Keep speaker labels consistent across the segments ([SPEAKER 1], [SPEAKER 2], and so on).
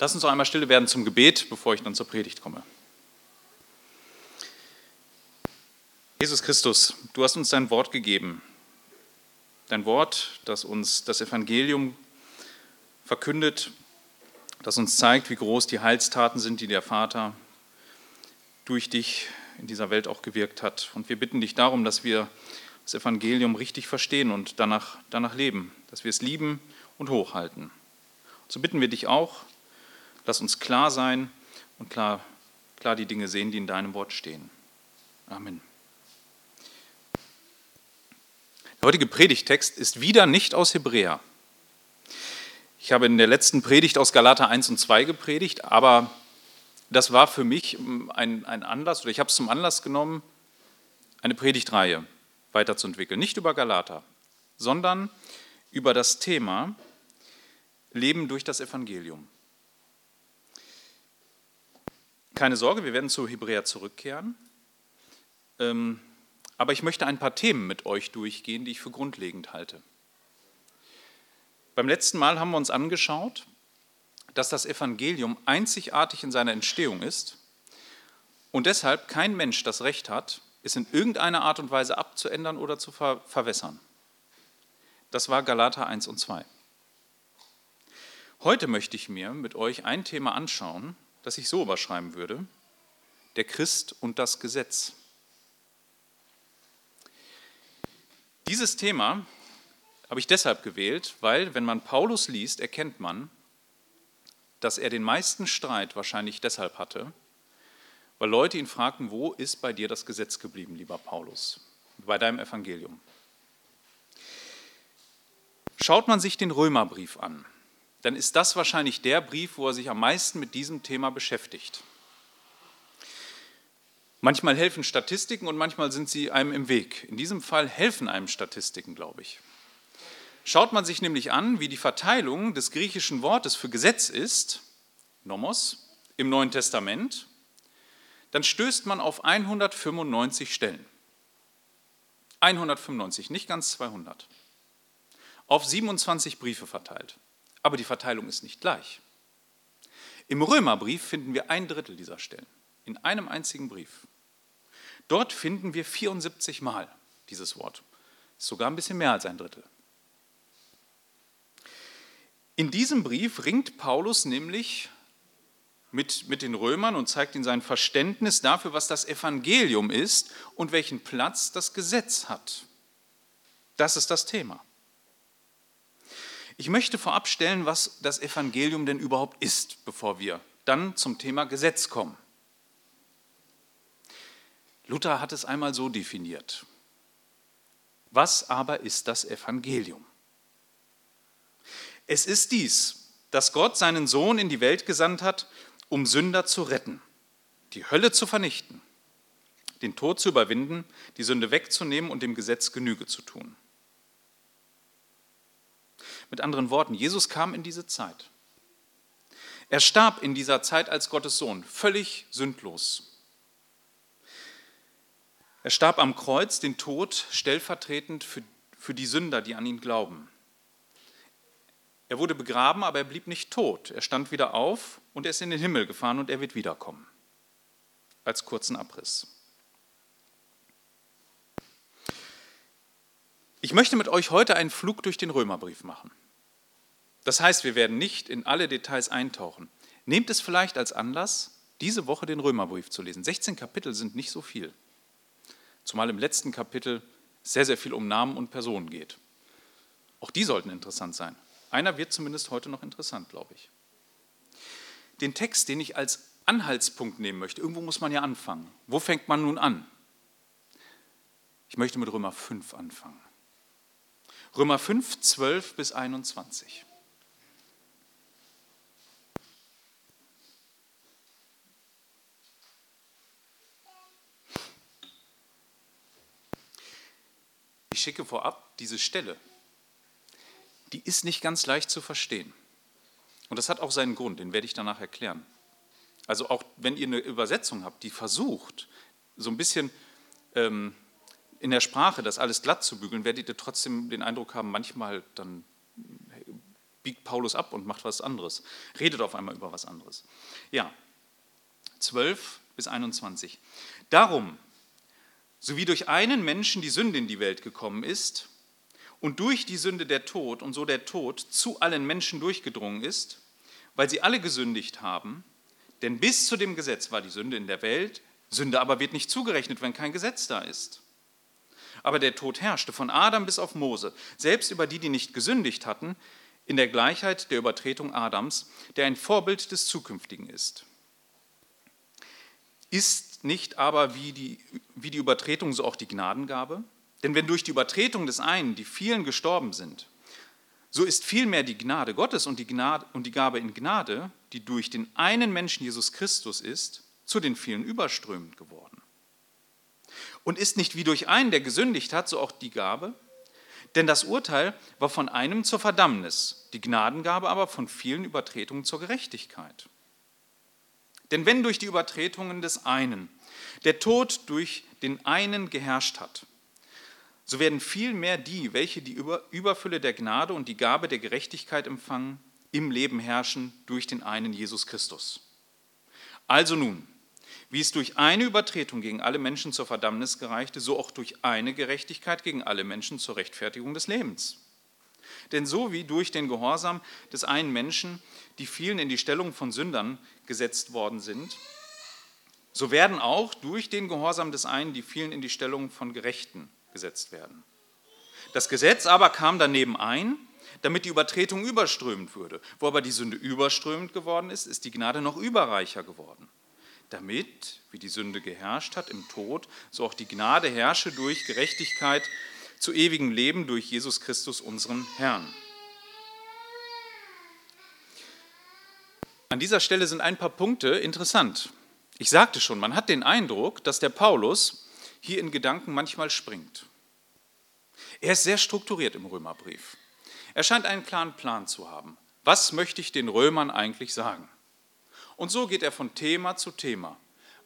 [SPEAKER 1] Lass uns noch einmal stille werden zum Gebet, bevor ich dann zur Predigt komme. Jesus Christus, du hast uns dein Wort gegeben. Dein Wort, das uns das Evangelium verkündet, das uns zeigt, wie groß die Heilstaten sind, die der Vater durch dich in dieser Welt auch gewirkt hat. Und wir bitten dich darum, dass wir das Evangelium richtig verstehen und danach, danach leben, dass wir es lieben und hochhalten. So bitten wir dich auch, lass uns klar sein und klar, klar die Dinge sehen, die in deinem Wort stehen. Amen. Der heutige Predigtext ist wieder nicht aus Hebräer. Ich habe in der letzten Predigt aus Galater 1 und 2 gepredigt, aber das war für mich ein, ein Anlass, oder ich habe es zum Anlass genommen, eine Predigtreihe weiterzuentwickeln. Nicht über Galater, sondern über das Thema Leben durch das Evangelium. Keine Sorge, wir werden zu Hebräer zurückkehren. Ähm, aber ich möchte ein paar Themen mit euch durchgehen, die ich für grundlegend halte. Beim letzten Mal haben wir uns angeschaut, dass das Evangelium einzigartig in seiner Entstehung ist und deshalb kein Mensch das Recht hat, es in irgendeiner Art und Weise abzuändern oder zu ver verwässern. Das war Galater 1 und 2. Heute möchte ich mir mit euch ein Thema anschauen, das ich so überschreiben würde, der Christ und das Gesetz. Dieses Thema habe ich deshalb gewählt, weil wenn man Paulus liest, erkennt man, dass er den meisten Streit wahrscheinlich deshalb hatte, weil Leute ihn fragten, wo ist bei dir das Gesetz geblieben, lieber Paulus, bei deinem Evangelium. Schaut man sich den Römerbrief an, dann ist das wahrscheinlich der Brief, wo er sich am meisten mit diesem Thema beschäftigt. Manchmal helfen Statistiken und manchmal sind sie einem im Weg. In diesem Fall helfen einem Statistiken, glaube ich. Schaut man sich nämlich an, wie die Verteilung des griechischen Wortes für Gesetz ist, Nomos, im Neuen Testament, dann stößt man auf 195 Stellen. 195, nicht ganz 200. Auf 27 Briefe verteilt. Aber die Verteilung ist nicht gleich. Im Römerbrief finden wir ein Drittel dieser Stellen. In einem einzigen Brief. Dort finden wir 74 Mal dieses Wort. Ist sogar ein bisschen mehr als ein Drittel. In diesem Brief ringt Paulus nämlich mit, mit den Römern und zeigt ihnen sein Verständnis dafür, was das Evangelium ist und welchen Platz das Gesetz hat. Das ist das Thema. Ich möchte vorab stellen, was das Evangelium denn überhaupt ist, bevor wir dann zum Thema Gesetz kommen. Luther hat es einmal so definiert. Was aber ist das Evangelium? Es ist dies, dass Gott seinen Sohn in die Welt gesandt hat, um Sünder zu retten, die Hölle zu vernichten, den Tod zu überwinden, die Sünde wegzunehmen und dem Gesetz Genüge zu tun. Mit anderen Worten, Jesus kam in diese Zeit. Er starb in dieser Zeit als Gottes Sohn, völlig sündlos. Er starb am Kreuz den Tod stellvertretend für, für die Sünder, die an ihn glauben. Er wurde begraben, aber er blieb nicht tot. Er stand wieder auf und er ist in den Himmel gefahren und er wird wiederkommen. Als kurzen Abriss. Ich möchte mit euch heute einen Flug durch den Römerbrief machen. Das heißt, wir werden nicht in alle Details eintauchen. Nehmt es vielleicht als Anlass, diese Woche den Römerbrief zu lesen. 16 Kapitel sind nicht so viel. Zumal im letzten Kapitel sehr, sehr viel um Namen und Personen geht. Auch die sollten interessant sein. Einer wird zumindest heute noch interessant, glaube ich. Den Text, den ich als Anhaltspunkt nehmen möchte, irgendwo muss man ja anfangen. Wo fängt man nun an? Ich möchte mit Römer 5 anfangen. Römer 5, 12 bis 21. Ich schicke vorab diese Stelle die ist nicht ganz leicht zu verstehen. Und das hat auch seinen Grund, den werde ich danach erklären. Also auch wenn ihr eine Übersetzung habt, die versucht, so ein bisschen ähm, in der Sprache das alles glatt zu bügeln, werdet ihr trotzdem den Eindruck haben, manchmal dann biegt Paulus ab und macht was anderes, redet auf einmal über was anderes. Ja, 12 bis 21. Darum, so wie durch einen Menschen die Sünde in die Welt gekommen ist und durch die Sünde der Tod und so der Tod zu allen Menschen durchgedrungen ist, weil sie alle gesündigt haben, denn bis zu dem Gesetz war die Sünde in der Welt, Sünde aber wird nicht zugerechnet, wenn kein Gesetz da ist. Aber der Tod herrschte von Adam bis auf Mose, selbst über die, die nicht gesündigt hatten, in der Gleichheit der Übertretung Adams, der ein Vorbild des Zukünftigen ist. Ist nicht aber wie die, wie die Übertretung so auch die Gnadengabe? Denn wenn durch die Übertretung des einen die vielen gestorben sind, so ist vielmehr die Gnade Gottes und die, Gnade, und die Gabe in Gnade, die durch den einen Menschen Jesus Christus ist, zu den vielen überströmend geworden. Und ist nicht wie durch einen, der gesündigt hat, so auch die Gabe? Denn das Urteil war von einem zur Verdammnis, die Gnadengabe aber von vielen Übertretungen zur Gerechtigkeit. Denn wenn durch die Übertretungen des einen der Tod durch den einen geherrscht hat, so werden vielmehr die, welche die Überfülle der Gnade und die Gabe der Gerechtigkeit empfangen, im Leben herrschen durch den einen Jesus Christus. Also nun, wie es durch eine Übertretung gegen alle Menschen zur Verdammnis gereichte, so auch durch eine Gerechtigkeit gegen alle Menschen zur Rechtfertigung des Lebens. Denn so wie durch den Gehorsam des einen Menschen die vielen in die Stellung von Sündern gesetzt worden sind, so werden auch durch den Gehorsam des einen die vielen in die Stellung von Gerechten gesetzt werden. Das Gesetz aber kam daneben ein, damit die Übertretung überströmend würde. Wo aber die Sünde überströmend geworden ist, ist die Gnade noch überreicher geworden. Damit, wie die Sünde geherrscht hat im Tod, so auch die Gnade herrsche durch Gerechtigkeit zu ewigem Leben durch Jesus Christus, unseren Herrn. An dieser Stelle sind ein paar Punkte interessant. Ich sagte schon, man hat den Eindruck, dass der Paulus hier in Gedanken manchmal springt. Er ist sehr strukturiert im Römerbrief. Er scheint einen klaren Plan zu haben. Was möchte ich den Römern eigentlich sagen? Und so geht er von Thema zu Thema,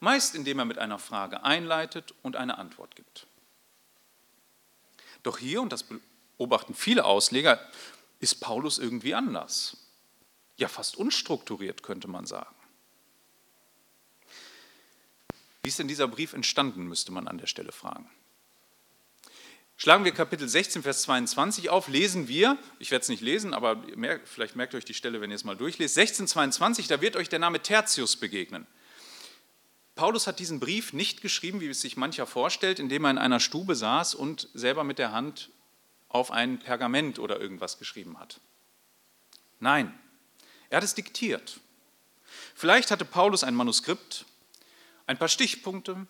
[SPEAKER 1] meist indem er mit einer Frage einleitet und eine Antwort gibt. Doch hier, und das beobachten viele Ausleger, ist Paulus irgendwie anders ja fast unstrukturiert, könnte man sagen. Wie ist denn dieser Brief entstanden, müsste man an der Stelle fragen. Schlagen wir Kapitel 16, Vers 22 auf, lesen wir, ich werde es nicht lesen, aber vielleicht merkt ihr euch die Stelle, wenn ihr es mal durchlest, 16, 22, da wird euch der Name Tertius begegnen. Paulus hat diesen Brief nicht geschrieben, wie es sich mancher vorstellt, indem er in einer Stube saß und selber mit der Hand auf ein Pergament oder irgendwas geschrieben hat. Nein, er hat es diktiert. Vielleicht hatte Paulus ein Manuskript, ein paar Stichpunkte,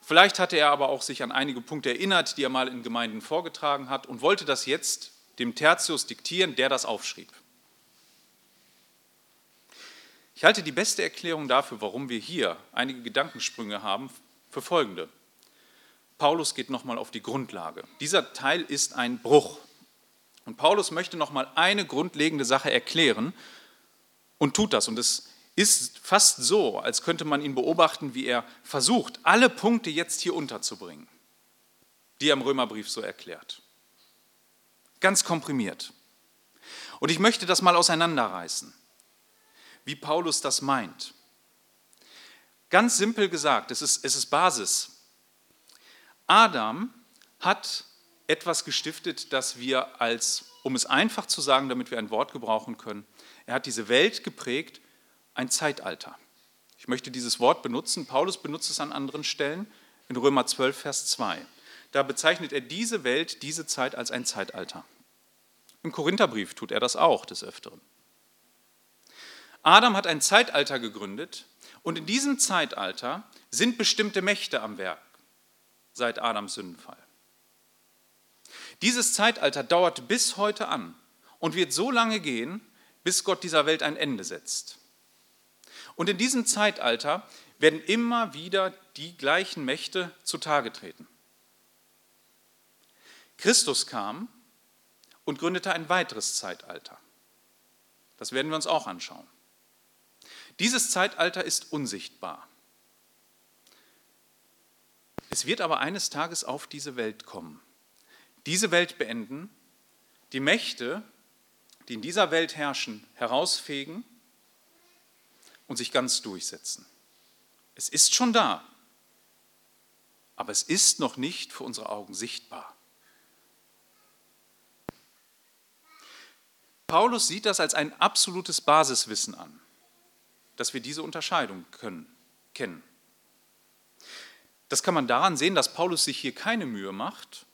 [SPEAKER 1] vielleicht hatte er aber auch sich an einige Punkte erinnert, die er mal in Gemeinden vorgetragen hat und wollte das jetzt dem Tertius diktieren, der das aufschrieb. Ich halte die beste Erklärung dafür, warum wir hier einige Gedankensprünge haben, für folgende. Paulus geht nochmal auf die Grundlage. Dieser Teil ist ein Bruch. Und Paulus möchte nochmal eine grundlegende Sache erklären, und tut das. Und es ist fast so, als könnte man ihn beobachten, wie er versucht, alle Punkte jetzt hier unterzubringen, die er im Römerbrief so erklärt. Ganz komprimiert. Und ich möchte das mal auseinanderreißen, wie Paulus das meint. Ganz simpel gesagt, es ist, es ist Basis. Adam hat etwas gestiftet, das wir als, um es einfach zu sagen, damit wir ein Wort gebrauchen können, er hat diese Welt geprägt, ein Zeitalter. Ich möchte dieses Wort benutzen. Paulus benutzt es an anderen Stellen in Römer 12, Vers 2. Da bezeichnet er diese Welt, diese Zeit als ein Zeitalter. Im Korintherbrief tut er das auch des Öfteren. Adam hat ein Zeitalter gegründet und in diesem Zeitalter sind bestimmte Mächte am Werk seit Adams Sündenfall. Dieses Zeitalter dauert bis heute an und wird so lange gehen, bis Gott dieser Welt ein Ende setzt. Und in diesem Zeitalter werden immer wieder die gleichen Mächte zutage treten. Christus kam und gründete ein weiteres Zeitalter. Das werden wir uns auch anschauen. Dieses Zeitalter ist unsichtbar. Es wird aber eines Tages auf diese Welt kommen. Diese Welt beenden, die Mächte, die in dieser Welt herrschen, herausfegen und sich ganz durchsetzen. Es ist schon da, aber es ist noch nicht für unsere Augen sichtbar. Paulus sieht das als ein absolutes Basiswissen an, dass wir diese Unterscheidung können, kennen. Das kann man daran sehen, dass Paulus sich hier keine Mühe macht,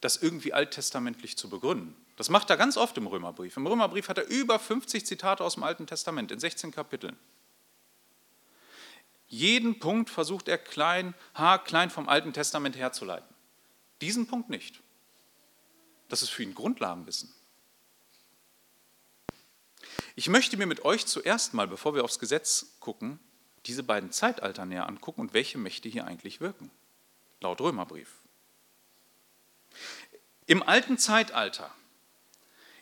[SPEAKER 1] das irgendwie alttestamentlich zu begründen. Das macht er ganz oft im Römerbrief. Im Römerbrief hat er über 50 Zitate aus dem Alten Testament in 16 Kapiteln. Jeden Punkt versucht er klein, haarklein vom Alten Testament herzuleiten. Diesen Punkt nicht. Das ist für ihn Grundlagenwissen. Ich möchte mir mit euch zuerst mal, bevor wir aufs Gesetz gucken, diese beiden Zeitalter näher angucken und welche Mächte hier eigentlich wirken, laut Römerbrief. Im alten Zeitalter,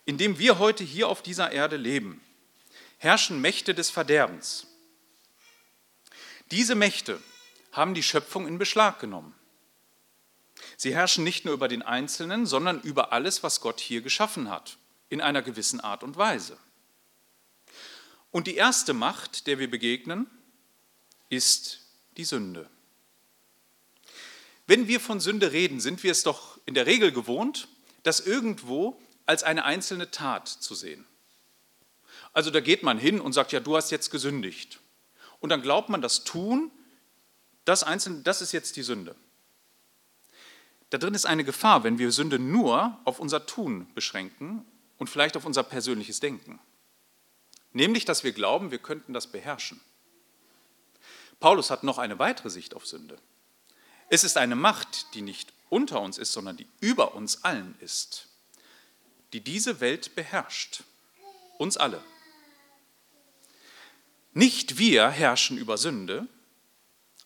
[SPEAKER 1] in dem wir heute hier auf dieser Erde leben, herrschen Mächte des Verderbens. Diese Mächte haben die Schöpfung in Beschlag genommen. Sie herrschen nicht nur über den Einzelnen, sondern über alles, was Gott hier geschaffen hat, in einer gewissen Art und Weise. Und die erste Macht, der wir begegnen, ist die Sünde. Wenn wir von Sünde reden, sind wir es doch in der Regel gewohnt, das irgendwo als eine einzelne Tat zu sehen. Also da geht man hin und sagt, ja, du hast jetzt gesündigt. Und dann glaubt man, das Tun, das Einzelne, das ist jetzt die Sünde. Da drin ist eine Gefahr, wenn wir Sünde nur auf unser Tun beschränken und vielleicht auf unser persönliches Denken. Nämlich, dass wir glauben, wir könnten das beherrschen. Paulus hat noch eine weitere Sicht auf Sünde. Es ist eine Macht, die nicht unter uns ist, sondern die über uns allen ist, die diese Welt beherrscht. Uns alle. Nicht wir herrschen über Sünde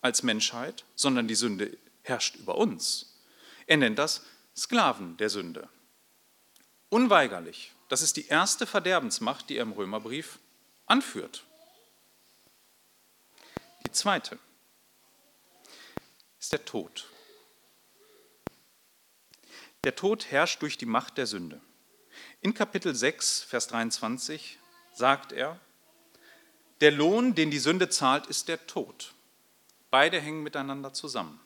[SPEAKER 1] als Menschheit, sondern die Sünde herrscht über uns. Er nennt das Sklaven der Sünde. Unweigerlich. Das ist die erste Verderbensmacht, die er im Römerbrief anführt. Die zweite ist der Tod. Der Tod herrscht durch die Macht der Sünde. In Kapitel 6, Vers 23 sagt er, der Lohn, den die Sünde zahlt, ist der Tod. Beide hängen miteinander zusammen.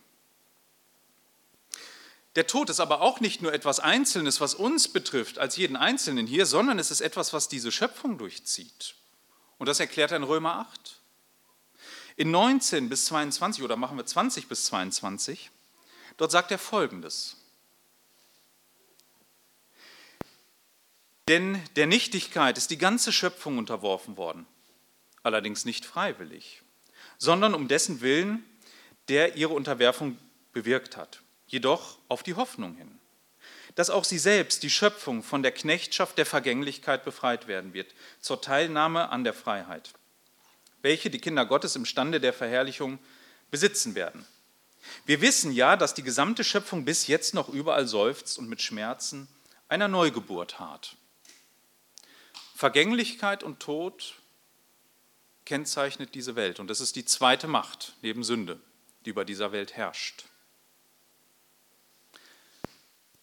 [SPEAKER 1] Der Tod ist aber auch nicht nur etwas Einzelnes, was uns betrifft, als jeden Einzelnen hier, sondern es ist etwas, was diese Schöpfung durchzieht. Und das erklärt er in Römer 8. In 19 bis 22 oder machen wir 20 bis 22, dort sagt er Folgendes. Denn der Nichtigkeit ist die ganze Schöpfung unterworfen worden, allerdings nicht freiwillig, sondern um dessen Willen, der ihre Unterwerfung bewirkt hat, jedoch auf die Hoffnung hin, dass auch sie selbst, die Schöpfung, von der Knechtschaft der Vergänglichkeit befreit werden wird, zur Teilnahme an der Freiheit welche die Kinder Gottes im Stande der Verherrlichung besitzen werden. Wir wissen ja, dass die gesamte Schöpfung bis jetzt noch überall seufzt und mit Schmerzen einer Neugeburt hart. Vergänglichkeit und Tod kennzeichnet diese Welt und das ist die zweite Macht neben Sünde, die über dieser Welt herrscht.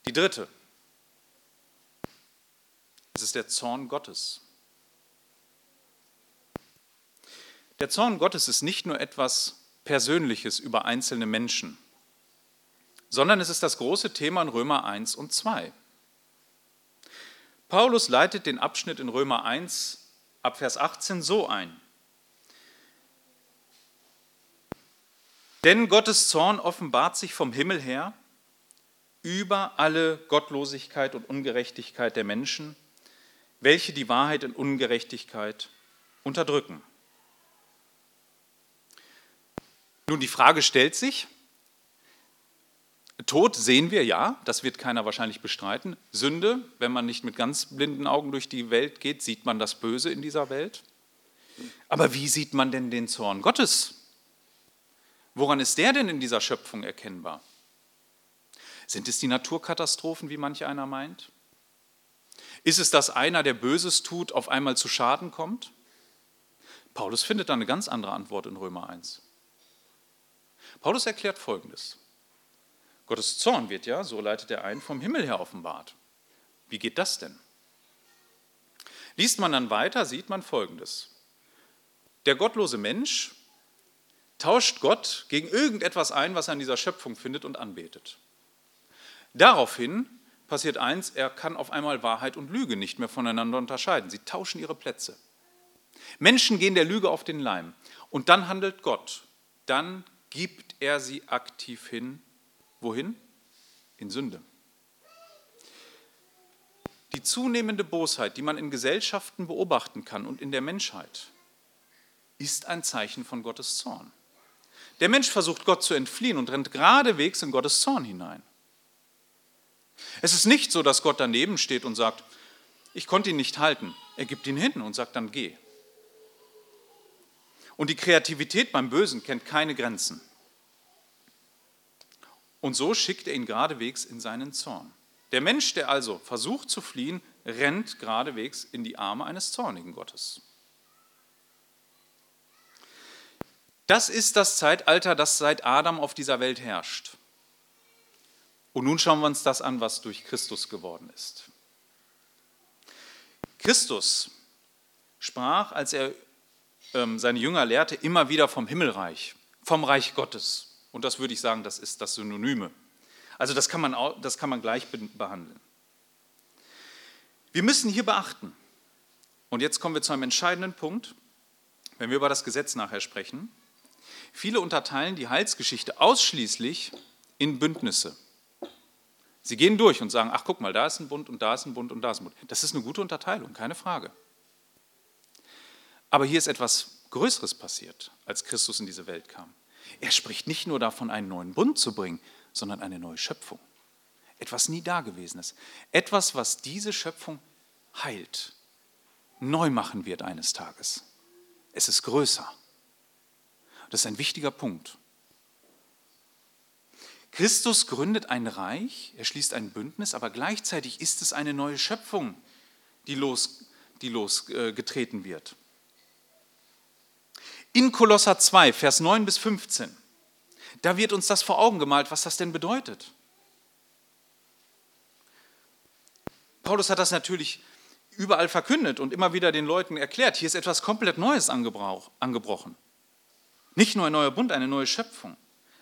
[SPEAKER 1] Die dritte, es ist der Zorn Gottes. Der Zorn Gottes ist nicht nur etwas Persönliches über einzelne Menschen, sondern es ist das große Thema in Römer 1 und 2. Paulus leitet den Abschnitt in Römer 1 ab Vers 18 so ein. Denn Gottes Zorn offenbart sich vom Himmel her über alle Gottlosigkeit und Ungerechtigkeit der Menschen, welche die Wahrheit in Ungerechtigkeit unterdrücken. Nun, die Frage stellt sich, Tod sehen wir ja, das wird keiner wahrscheinlich bestreiten. Sünde, wenn man nicht mit ganz blinden Augen durch die Welt geht, sieht man das Böse in dieser Welt. Aber wie sieht man denn den Zorn Gottes? Woran ist der denn in dieser Schöpfung erkennbar? Sind es die Naturkatastrophen, wie manch einer meint? Ist es, dass einer, der Böses tut, auf einmal zu Schaden kommt? Paulus findet da eine ganz andere Antwort in Römer 1. Paulus erklärt Folgendes. Gottes Zorn wird ja, so leitet er ein, vom Himmel her offenbart. Wie geht das denn? Liest man dann weiter, sieht man Folgendes. Der gottlose Mensch tauscht Gott gegen irgendetwas ein, was er in dieser Schöpfung findet und anbetet. Daraufhin passiert eins, er kann auf einmal Wahrheit und Lüge nicht mehr voneinander unterscheiden. Sie tauschen ihre Plätze. Menschen gehen der Lüge auf den Leim und dann handelt Gott. Dann gibt er sie aktiv hin. Wohin? In Sünde. Die zunehmende Bosheit, die man in Gesellschaften beobachten kann und in der Menschheit, ist ein Zeichen von Gottes Zorn. Der Mensch versucht Gott zu entfliehen und rennt geradewegs in Gottes Zorn hinein. Es ist nicht so, dass Gott daneben steht und sagt, ich konnte ihn nicht halten. Er gibt ihn hin und sagt dann, geh. Und die Kreativität beim Bösen kennt keine Grenzen. Und so schickt er ihn geradewegs in seinen Zorn. Der Mensch, der also versucht zu fliehen, rennt geradewegs in die Arme eines zornigen Gottes. Das ist das Zeitalter, das seit Adam auf dieser Welt herrscht. Und nun schauen wir uns das an, was durch Christus geworden ist. Christus sprach, als er ähm, seine Jünger lehrte, immer wieder vom Himmelreich, vom Reich Gottes. Und das würde ich sagen, das ist das Synonyme. Also das kann man, das kann man gleich behandeln. Wir müssen hier beachten, und jetzt kommen wir zu einem entscheidenden Punkt, wenn wir über das Gesetz nachher sprechen. Viele unterteilen die Heilsgeschichte ausschließlich in Bündnisse. Sie gehen durch und sagen, ach guck mal, da ist ein Bund und da ist ein Bund und da ist ein Bund. Das ist eine gute Unterteilung, keine Frage. Aber hier ist etwas Größeres passiert, als Christus in diese Welt kam. Er spricht nicht nur davon, einen neuen Bund zu bringen, sondern eine neue Schöpfung. Etwas nie Dagewesenes. Etwas, was diese Schöpfung heilt, neu machen wird eines Tages. Es ist größer. Das ist ein wichtiger Punkt. Christus gründet ein Reich, er schließt ein Bündnis, aber gleichzeitig ist es eine neue Schöpfung, die, los, die losgetreten wird. In Kolosser 2, Vers 9 bis 15, da wird uns das vor Augen gemalt, was das denn bedeutet. Paulus hat das natürlich überall verkündet und immer wieder den Leuten erklärt, hier ist etwas komplett Neues angebrochen. Nicht nur ein neuer Bund, eine neue Schöpfung.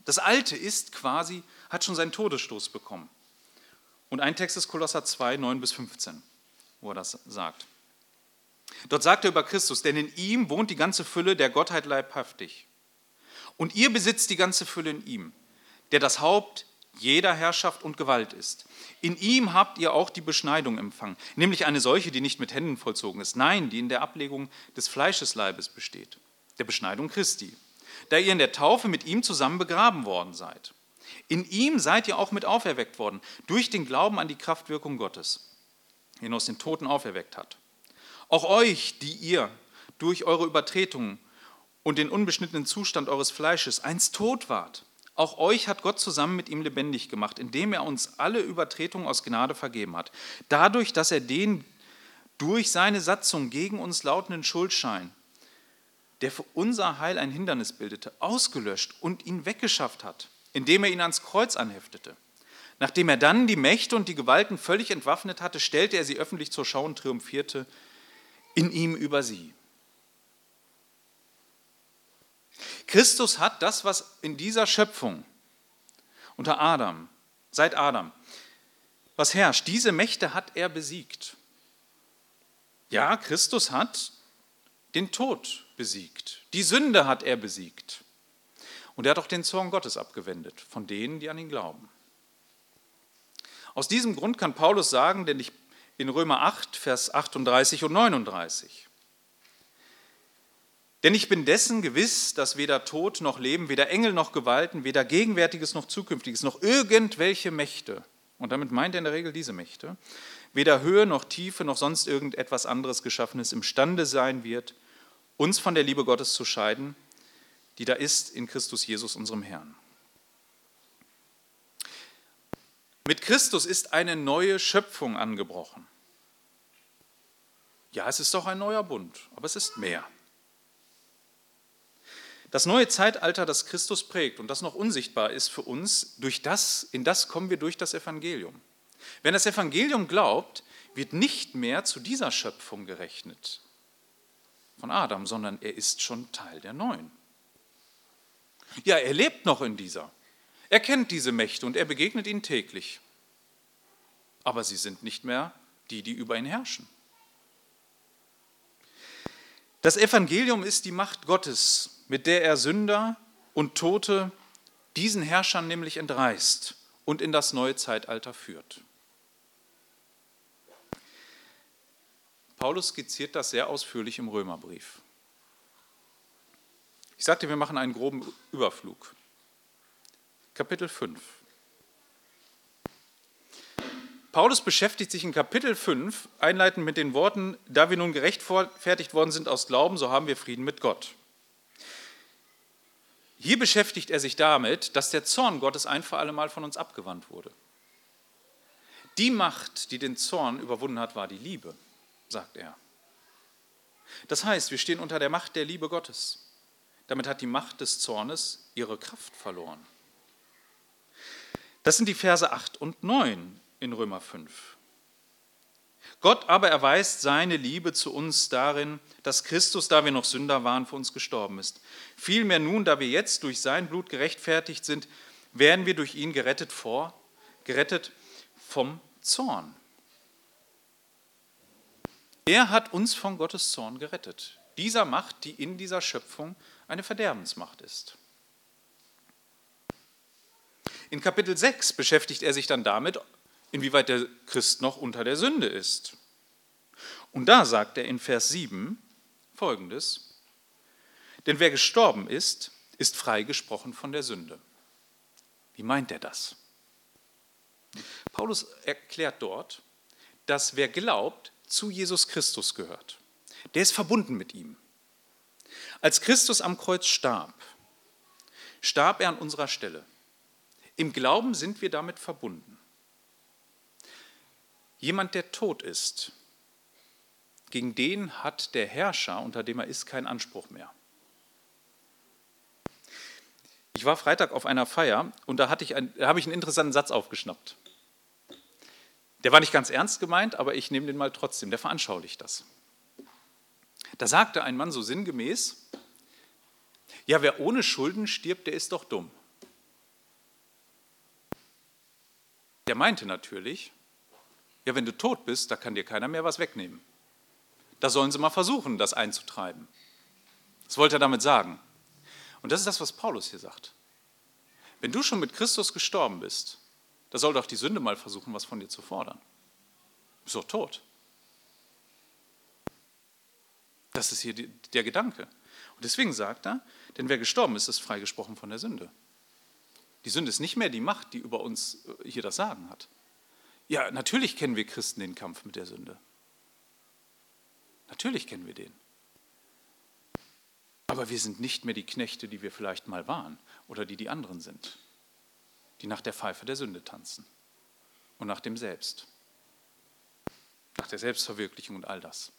[SPEAKER 1] Das Alte ist quasi, hat schon seinen Todesstoß bekommen. Und ein Text ist Kolosser 2, 9 bis 15, wo er das sagt. Dort sagt er über Christus, denn in ihm wohnt die ganze Fülle der Gottheit leibhaftig. Und ihr besitzt die ganze Fülle in ihm, der das Haupt jeder Herrschaft und Gewalt ist. In ihm habt ihr auch die Beschneidung empfangen, nämlich eine solche, die nicht mit Händen vollzogen ist, nein, die in der Ablegung des Fleischesleibes besteht, der Beschneidung Christi, da ihr in der Taufe mit ihm zusammen begraben worden seid. In ihm seid ihr auch mit auferweckt worden, durch den Glauben an die Kraftwirkung Gottes, den aus den Toten auferweckt hat. Auch euch, die ihr durch eure Übertretungen und den unbeschnittenen Zustand eures Fleisches einst tot wart, auch euch hat Gott zusammen mit ihm lebendig gemacht, indem er uns alle Übertretungen aus Gnade vergeben hat. Dadurch, dass er den durch seine Satzung gegen uns lautenden Schuldschein, der für unser Heil ein Hindernis bildete, ausgelöscht und ihn weggeschafft hat, indem er ihn ans Kreuz anheftete. Nachdem er dann die Mächte und die Gewalten völlig entwaffnet hatte, stellte er sie öffentlich zur Schau und triumphierte in ihm über sie. Christus hat das, was in dieser Schöpfung unter Adam, seit Adam, was herrscht, diese Mächte hat er besiegt. Ja, Christus hat den Tod besiegt. Die Sünde hat er besiegt. Und er hat auch den Zorn Gottes abgewendet von denen, die an ihn glauben. Aus diesem Grund kann Paulus sagen, denn ich in Römer 8, Vers 38 und 39. Denn ich bin dessen gewiss, dass weder Tod noch Leben, weder Engel noch Gewalten, weder Gegenwärtiges noch Zukünftiges, noch irgendwelche Mächte, und damit meint er in der Regel diese Mächte, weder Höhe noch Tiefe noch sonst irgendetwas anderes Geschaffenes imstande sein wird, uns von der Liebe Gottes zu scheiden, die da ist in Christus Jesus, unserem Herrn. Mit Christus ist eine neue Schöpfung angebrochen. Ja, es ist doch ein neuer Bund, aber es ist mehr. Das neue Zeitalter, das Christus prägt und das noch unsichtbar ist für uns, durch das, in das kommen wir durch das Evangelium. Wenn das Evangelium glaubt, wird nicht mehr zu dieser Schöpfung gerechnet von Adam, sondern er ist schon Teil der neuen. Ja, er lebt noch in dieser. Er kennt diese Mächte und er begegnet ihnen täglich. Aber sie sind nicht mehr die, die über ihn herrschen. Das Evangelium ist die Macht Gottes, mit der er Sünder und Tote diesen Herrschern nämlich entreißt und in das neue Zeitalter führt. Paulus skizziert das sehr ausführlich im Römerbrief. Ich sagte, wir machen einen groben Überflug. Kapitel 5. Paulus beschäftigt sich in Kapitel 5 einleitend mit den Worten, da wir nun gerechtfertigt worden sind aus Glauben, so haben wir Frieden mit Gott. Hier beschäftigt er sich damit, dass der Zorn Gottes ein für alle Mal von uns abgewandt wurde. Die Macht, die den Zorn überwunden hat, war die Liebe, sagt er. Das heißt, wir stehen unter der Macht der Liebe Gottes. Damit hat die Macht des Zornes ihre Kraft verloren. Das sind die Verse 8 und 9 in Römer 5. Gott aber erweist seine Liebe zu uns darin, dass Christus, da wir noch Sünder waren, für uns gestorben ist. Vielmehr nun, da wir jetzt durch sein Blut gerechtfertigt sind, werden wir durch ihn gerettet vor, gerettet vom Zorn. Er hat uns von Gottes Zorn gerettet. Dieser Macht, die in dieser Schöpfung eine Verderbensmacht ist. In Kapitel 6 beschäftigt er sich dann damit, inwieweit der Christ noch unter der Sünde ist. Und da sagt er in Vers 7 folgendes, denn wer gestorben ist, ist freigesprochen von der Sünde. Wie meint er das? Paulus erklärt dort, dass wer glaubt, zu Jesus Christus gehört. Der ist verbunden mit ihm. Als Christus am Kreuz starb, starb er an unserer Stelle. Im Glauben sind wir damit verbunden. Jemand, der tot ist, gegen den hat der Herrscher, unter dem er ist, keinen Anspruch mehr. Ich war Freitag auf einer Feier und da, hatte ich ein, da habe ich einen interessanten Satz aufgeschnappt. Der war nicht ganz ernst gemeint, aber ich nehme den mal trotzdem, der veranschaulicht das. Da sagte ein Mann so sinngemäß, ja, wer ohne Schulden stirbt, der ist doch dumm. Der meinte natürlich, ja, wenn du tot bist, da kann dir keiner mehr was wegnehmen. Da sollen sie mal versuchen, das einzutreiben. Das wollte er damit sagen. Und das ist das, was Paulus hier sagt. Wenn du schon mit Christus gestorben bist, da soll doch die Sünde mal versuchen, was von dir zu fordern. Doch tot. Das ist hier der Gedanke. Und deswegen sagt er, denn wer gestorben ist, ist freigesprochen von der Sünde. Die Sünde ist nicht mehr die Macht, die über uns äh, hier das Sagen hat. Ja, natürlich kennen wir Christen den Kampf mit der Sünde. Natürlich kennen wir den. Aber wir sind nicht mehr die Knechte, die wir vielleicht mal waren oder die die anderen sind, die nach der Pfeife der Sünde tanzen und nach dem Selbst, nach der Selbstverwirklichung und all das.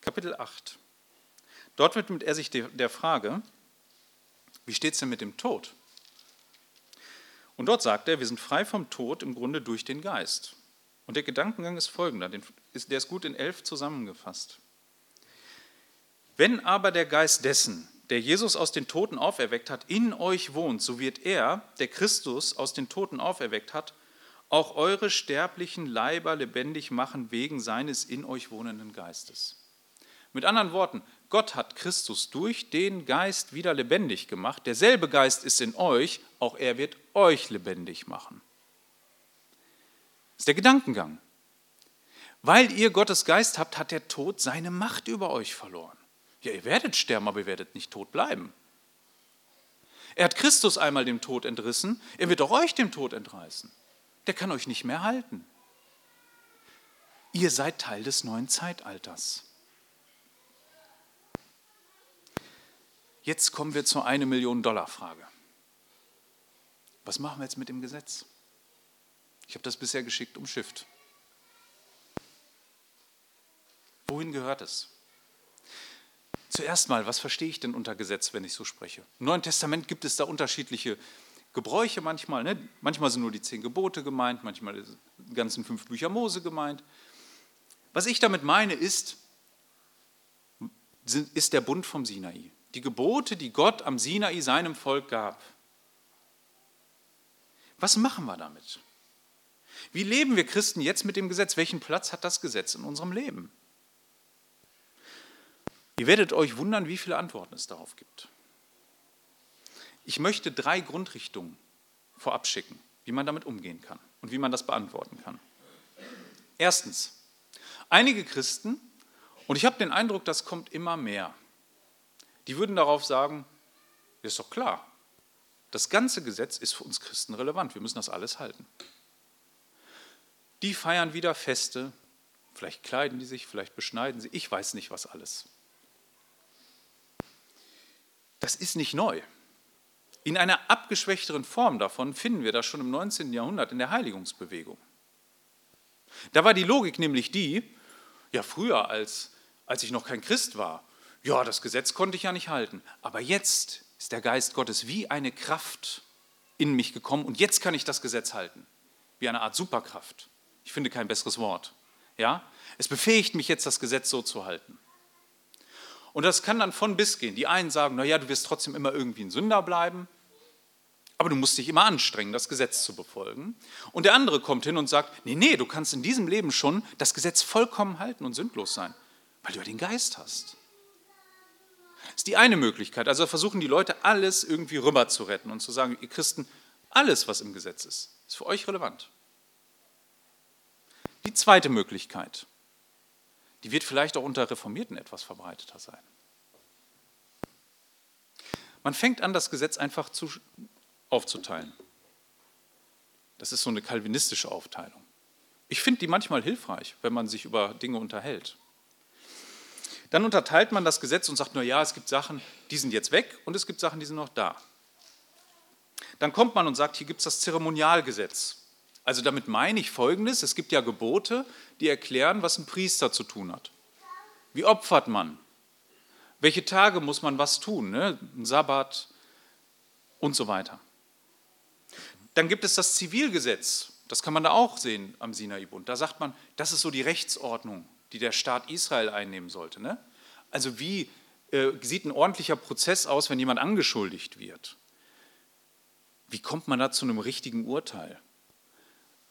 [SPEAKER 1] Kapitel 8. Dort widmet er sich der Frage, wie steht es denn mit dem Tod? Und dort sagt er, wir sind frei vom Tod im Grunde durch den Geist. Und der Gedankengang ist folgender, der ist gut in elf zusammengefasst. Wenn aber der Geist dessen, der Jesus aus den Toten auferweckt hat, in euch wohnt, so wird er, der Christus aus den Toten auferweckt hat, auch eure sterblichen Leiber lebendig machen wegen seines in euch wohnenden Geistes. Mit anderen Worten, Gott hat Christus durch den Geist wieder lebendig gemacht. Derselbe Geist ist in euch, auch er wird euch lebendig machen. Das ist der Gedankengang. Weil ihr Gottes Geist habt, hat der Tod seine Macht über euch verloren. Ja, ihr werdet sterben, aber ihr werdet nicht tot bleiben. Er hat Christus einmal dem Tod entrissen, er wird auch euch dem Tod entreißen. Der kann euch nicht mehr halten. Ihr seid Teil des neuen Zeitalters. Jetzt kommen wir zur eine Million Dollar Frage. Was machen wir jetzt mit dem Gesetz? Ich habe das bisher geschickt umschifft. Wohin gehört es? Zuerst mal, was verstehe ich denn unter Gesetz, wenn ich so spreche? Im Neuen Testament gibt es da unterschiedliche Gebräuche manchmal. Ne? Manchmal sind nur die zehn Gebote gemeint, manchmal die ganzen fünf Bücher Mose gemeint. Was ich damit meine, ist, ist der Bund vom Sinai. Die Gebote, die Gott am Sinai seinem Volk gab. Was machen wir damit? Wie leben wir Christen jetzt mit dem Gesetz? Welchen Platz hat das Gesetz in unserem Leben? Ihr werdet euch wundern, wie viele Antworten es darauf gibt. Ich möchte drei Grundrichtungen vorab schicken, wie man damit umgehen kann und wie man das beantworten kann. Erstens, einige Christen, und ich habe den Eindruck, das kommt immer mehr, die würden darauf sagen, ist doch klar, das ganze Gesetz ist für uns Christen relevant, wir müssen das alles halten. Die feiern wieder Feste, vielleicht kleiden die sich, vielleicht beschneiden sie, ich weiß nicht was alles. Das ist nicht neu. In einer abgeschwächteren Form davon finden wir das schon im 19. Jahrhundert in der Heiligungsbewegung. Da war die Logik nämlich die, ja früher, als, als ich noch kein Christ war, ja, das Gesetz konnte ich ja nicht halten, aber jetzt ist der Geist Gottes wie eine Kraft in mich gekommen und jetzt kann ich das Gesetz halten, wie eine Art Superkraft. Ich finde kein besseres Wort. Ja? Es befähigt mich jetzt, das Gesetz so zu halten. Und das kann dann von bis gehen. Die einen sagen, naja, du wirst trotzdem immer irgendwie ein Sünder bleiben. Aber du musst dich immer anstrengen, das Gesetz zu befolgen. Und der andere kommt hin und sagt, nee, nee, du kannst in diesem Leben schon das Gesetz vollkommen halten und sündlos sein, weil du ja den Geist hast. Das ist die eine Möglichkeit. Also versuchen die Leute alles irgendwie rüber zu retten und zu sagen, ihr Christen, alles, was im Gesetz ist, ist für euch relevant. Die zweite Möglichkeit, die wird vielleicht auch unter Reformierten etwas verbreiteter sein. Man fängt an, das Gesetz einfach zu aufzuteilen. Das ist so eine kalvinistische Aufteilung. Ich finde die manchmal hilfreich, wenn man sich über Dinge unterhält. Dann unterteilt man das Gesetz und sagt, na ja, es gibt Sachen, die sind jetzt weg und es gibt Sachen, die sind noch da. Dann kommt man und sagt, hier gibt es das Zeremonialgesetz. Also damit meine ich Folgendes, es gibt ja Gebote, die erklären, was ein Priester zu tun hat. Wie opfert man? Welche Tage muss man was tun? Ne? Ein Sabbat und so weiter. Dann gibt es das Zivilgesetz. Das kann man da auch sehen am Sinai-Bund. Da sagt man, das ist so die Rechtsordnung, die der Staat Israel einnehmen sollte. Ne? Also wie äh, sieht ein ordentlicher Prozess aus, wenn jemand angeschuldigt wird? Wie kommt man da zu einem richtigen Urteil?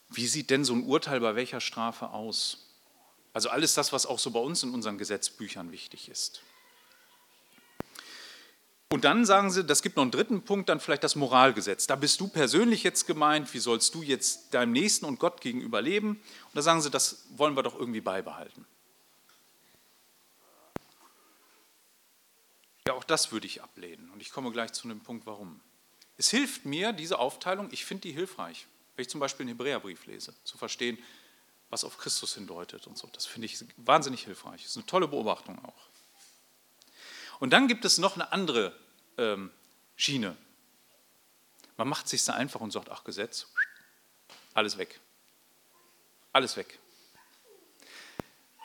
[SPEAKER 1] Wie sieht denn so ein Urteil bei welcher Strafe aus? Also alles das, was auch so bei uns in unseren Gesetzbüchern wichtig ist. Und dann sagen sie, das gibt noch einen dritten Punkt, dann vielleicht das Moralgesetz. Da bist du persönlich jetzt gemeint, wie sollst du jetzt deinem Nächsten und Gott gegenüber leben? Und da sagen sie, das wollen wir doch irgendwie beibehalten. Ja, auch das würde ich ablehnen. Und ich komme gleich zu einem Punkt, warum. Es hilft mir, diese Aufteilung, ich finde die hilfreich. Wenn ich zum Beispiel einen Hebräerbrief lese, zu verstehen, was auf Christus hindeutet und so. Das finde ich wahnsinnig hilfreich. Das ist eine tolle Beobachtung auch. Und dann gibt es noch eine andere ähm, Schiene. Man macht sich da einfach und sagt, ach Gesetz, alles weg. Alles weg.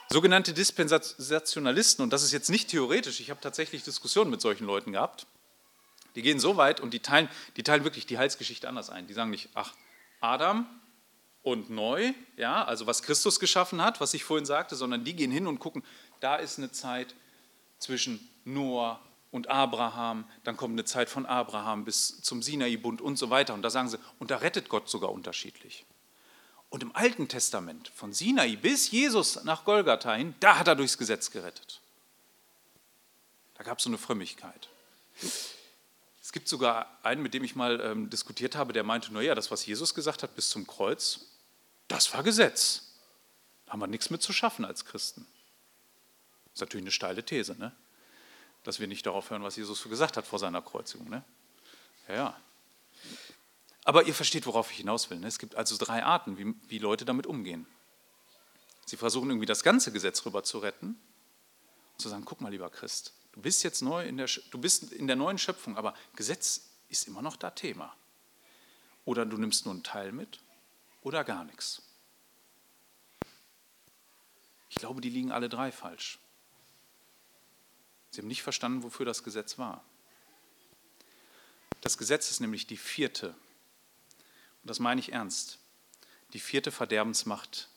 [SPEAKER 1] Sogenannte Dispensationalisten, und das ist jetzt nicht theoretisch, ich habe tatsächlich Diskussionen mit solchen Leuten gehabt, die gehen so weit und die teilen, die teilen wirklich die Heilsgeschichte anders ein. Die sagen nicht, ach, Adam und neu, ja, also was Christus geschaffen hat, was ich vorhin sagte, sondern die gehen hin und gucken, da ist eine Zeit zwischen Noah und Abraham, dann kommt eine Zeit von Abraham bis zum Sinai-Bund und so weiter. Und da sagen sie, und da rettet Gott sogar unterschiedlich. Und im Alten Testament, von Sinai bis Jesus nach Golgatha hin, da hat er durchs Gesetz gerettet. Da gab es so eine Frömmigkeit. Es gibt sogar einen, mit dem ich mal ähm, diskutiert habe, der meinte, naja, das, was Jesus gesagt hat bis zum Kreuz, das war Gesetz. Da haben wir nichts mit zu schaffen als Christen. Das ist natürlich eine steile These, ne? dass wir nicht darauf hören, was Jesus gesagt hat vor seiner Kreuzigung. Ne? Ja, ja. Aber ihr versteht, worauf ich hinaus will. Ne? Es gibt also drei Arten, wie, wie Leute damit umgehen. Sie versuchen irgendwie das ganze Gesetz rüber zu retten und zu sagen, guck mal, lieber Christ, du bist jetzt neu in der, du bist in der neuen Schöpfung, aber Gesetz ist immer noch da Thema. Oder du nimmst nur einen Teil mit oder gar nichts. Ich glaube, die liegen alle drei falsch. Sie haben nicht verstanden, wofür das Gesetz war. Das Gesetz ist nämlich die vierte das meine ich ernst, die vierte Verderbensmacht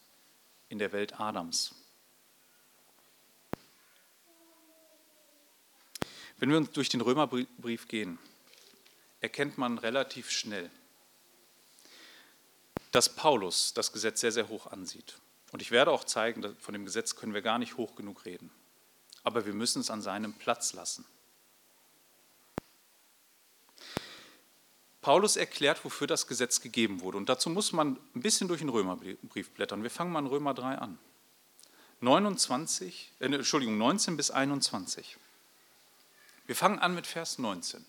[SPEAKER 1] in der Welt Adams. Wenn wir uns durch den Römerbrief gehen, erkennt man relativ schnell, dass Paulus das Gesetz sehr, sehr hoch ansieht. Und ich werde auch zeigen, von dem Gesetz können wir gar nicht hoch genug reden. Aber wir müssen es an seinem Platz lassen. Paulus erklärt, wofür das Gesetz gegeben wurde. Und dazu muss man ein bisschen durch den Römerbrief blättern. Wir fangen mal in Römer 3 an. 29, äh, Entschuldigung, 19 bis 21. Wir fangen an mit Vers 19.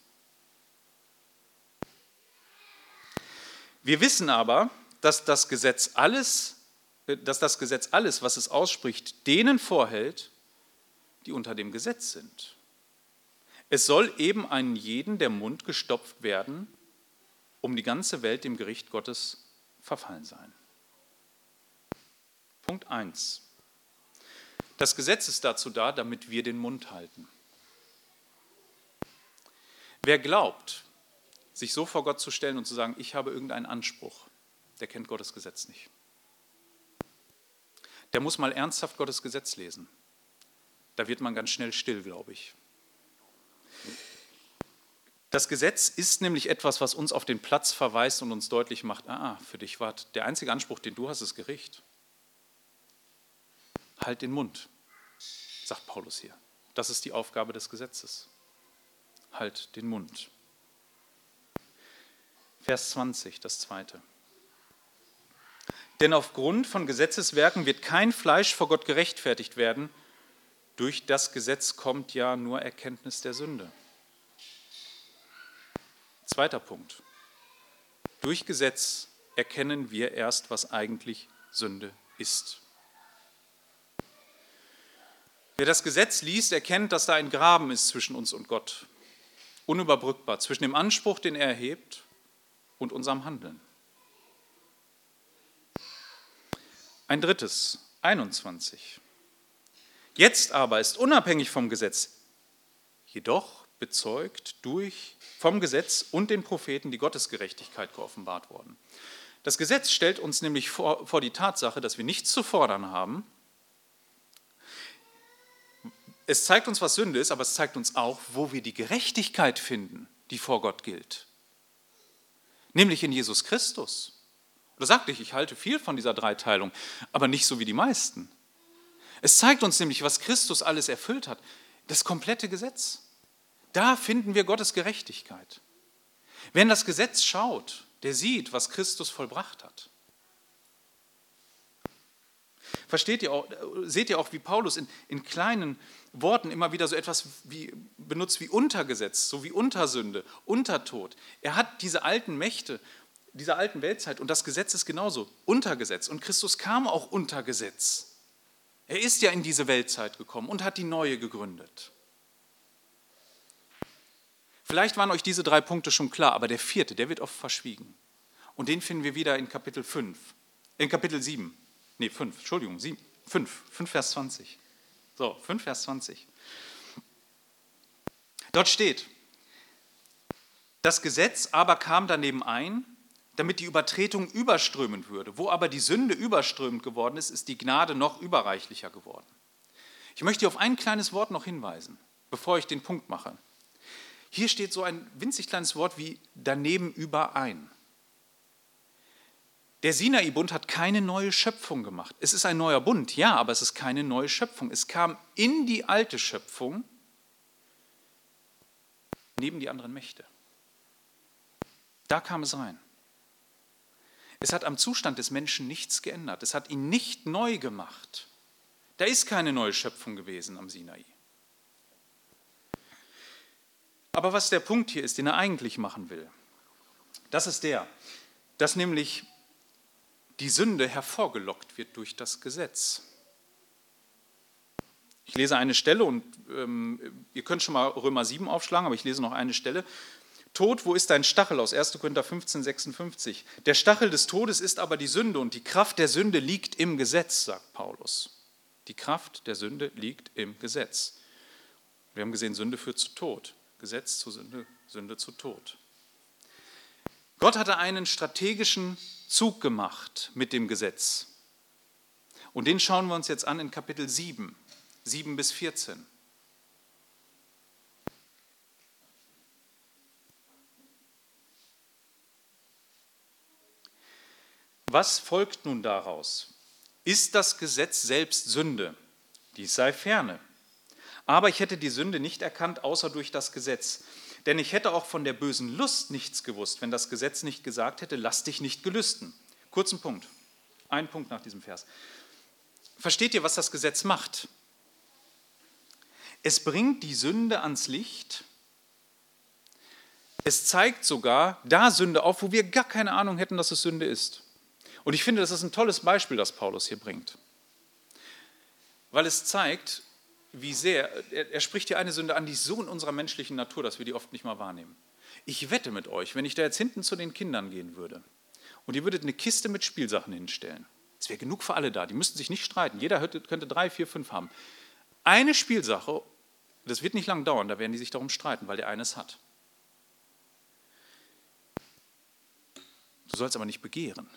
[SPEAKER 1] Wir wissen aber, dass das Gesetz alles, äh, dass das Gesetz alles, was es ausspricht, denen vorhält, die unter dem Gesetz sind. Es soll eben einen jeden der Mund gestopft werden, um die ganze Welt dem Gericht Gottes verfallen sein. Punkt 1. Das Gesetz ist dazu da, damit wir den Mund halten. Wer glaubt, sich so vor Gott zu stellen und zu sagen, ich habe irgendeinen Anspruch, der kennt Gottes Gesetz nicht. Der muss mal ernsthaft Gottes Gesetz lesen. Da wird man ganz schnell still, glaube ich. Das Gesetz ist nämlich etwas, was uns auf den Platz verweist und uns deutlich macht, ah, für dich war der einzige Anspruch, den du hast, ist Gericht. Halt den Mund, sagt Paulus hier. Das ist die Aufgabe des Gesetzes. Halt den Mund. Vers 20, das zweite. Denn aufgrund von Gesetzeswerken wird kein Fleisch vor Gott gerechtfertigt werden. Durch das Gesetz kommt ja nur Erkenntnis der Sünde. Zweiter Punkt. Durch Gesetz erkennen wir erst, was eigentlich Sünde ist. Wer das Gesetz liest, erkennt, dass da ein Graben ist zwischen uns und Gott. Unüberbrückbar, zwischen dem Anspruch, den er erhebt, und unserem Handeln. Ein drittes, 21. Jetzt aber ist unabhängig vom Gesetz, jedoch bezeugt durch vom Gesetz und den Propheten die Gottesgerechtigkeit geoffenbart worden. Das Gesetz stellt uns nämlich vor, vor die Tatsache, dass wir nichts zu fordern haben. Es zeigt uns, was Sünde ist, aber es zeigt uns auch, wo wir die Gerechtigkeit finden, die vor Gott gilt. Nämlich in Jesus Christus. Da sagte ich, ich halte viel von dieser Dreiteilung, aber nicht so wie die meisten. Es zeigt uns nämlich, was Christus alles erfüllt hat. Das komplette Gesetz. Da finden wir Gottes Gerechtigkeit. Wenn das Gesetz schaut, der sieht, was Christus vollbracht hat. Versteht ihr auch, seht ihr auch, wie Paulus in, in kleinen Worten immer wieder so etwas wie, benutzt wie Untergesetz, so wie Untersünde, Untertod. Er hat diese alten Mächte dieser alten Weltzeit und das Gesetz ist genauso Untergesetz. Und Christus kam auch unter Gesetz. Er ist ja in diese Weltzeit gekommen und hat die neue gegründet. Vielleicht waren euch diese drei Punkte schon klar, aber der vierte, der wird oft verschwiegen. Und den finden wir wieder in Kapitel 5, in Kapitel 7. Nee, 5, Entschuldigung, 7, 5, 5 Vers 20. So, 5 Vers 20. Dort steht, das Gesetz aber kam daneben ein, damit die Übertretung überströmend würde. Wo aber die Sünde überströmend geworden ist, ist die Gnade noch überreichlicher geworden. Ich möchte auf ein kleines Wort noch hinweisen, bevor ich den Punkt mache. Hier steht so ein winzig kleines Wort wie daneben überein. Der Sinai-Bund hat keine neue Schöpfung gemacht. Es ist ein neuer Bund, ja, aber es ist keine neue Schöpfung. Es kam in die alte Schöpfung neben die anderen Mächte. Da kam es rein. Es hat am Zustand des Menschen nichts geändert. Es hat ihn nicht neu gemacht. Da ist keine neue Schöpfung gewesen am Sinai. Aber was der Punkt hier ist, den er eigentlich machen will, das ist der, dass nämlich die Sünde hervorgelockt wird durch das Gesetz. Ich lese eine Stelle und ähm, ihr könnt schon mal Römer 7 aufschlagen, aber ich lese noch eine Stelle. Tod, wo ist dein Stachel aus 1. Korinther 15, 56? Der Stachel des Todes ist aber die Sünde und die Kraft der Sünde liegt im Gesetz, sagt Paulus. Die Kraft der Sünde liegt im Gesetz. Wir haben gesehen, Sünde führt zu Tod. Gesetz zu Sünde, Sünde zu Tod. Gott hatte einen strategischen Zug gemacht mit dem Gesetz. Und den schauen wir uns jetzt an in Kapitel 7, 7 bis 14. Was folgt nun daraus? Ist das Gesetz selbst Sünde? Dies sei ferne. Aber ich hätte die Sünde nicht erkannt, außer durch das Gesetz. Denn ich hätte auch von der bösen Lust nichts gewusst, wenn das Gesetz nicht gesagt hätte, lass dich nicht gelüsten. Kurzen Punkt. Ein Punkt nach diesem Vers. Versteht ihr, was das Gesetz macht? Es bringt die Sünde ans Licht. Es zeigt sogar da Sünde auf, wo wir gar keine Ahnung hätten, dass es Sünde ist. Und ich finde, das ist ein tolles Beispiel, das Paulus hier bringt. Weil es zeigt, wie sehr, er, er spricht hier eine Sünde an, die ist so in unserer menschlichen Natur, dass wir die oft nicht mal wahrnehmen. Ich wette mit euch, wenn ich da jetzt hinten zu den Kindern gehen würde und ihr würdet eine Kiste mit Spielsachen hinstellen, es wäre genug für alle da, die müssten sich nicht streiten, jeder könnte drei, vier, fünf haben. Eine Spielsache, das wird nicht lang dauern, da werden die sich darum streiten, weil der eines hat. Du sollst aber nicht begehren.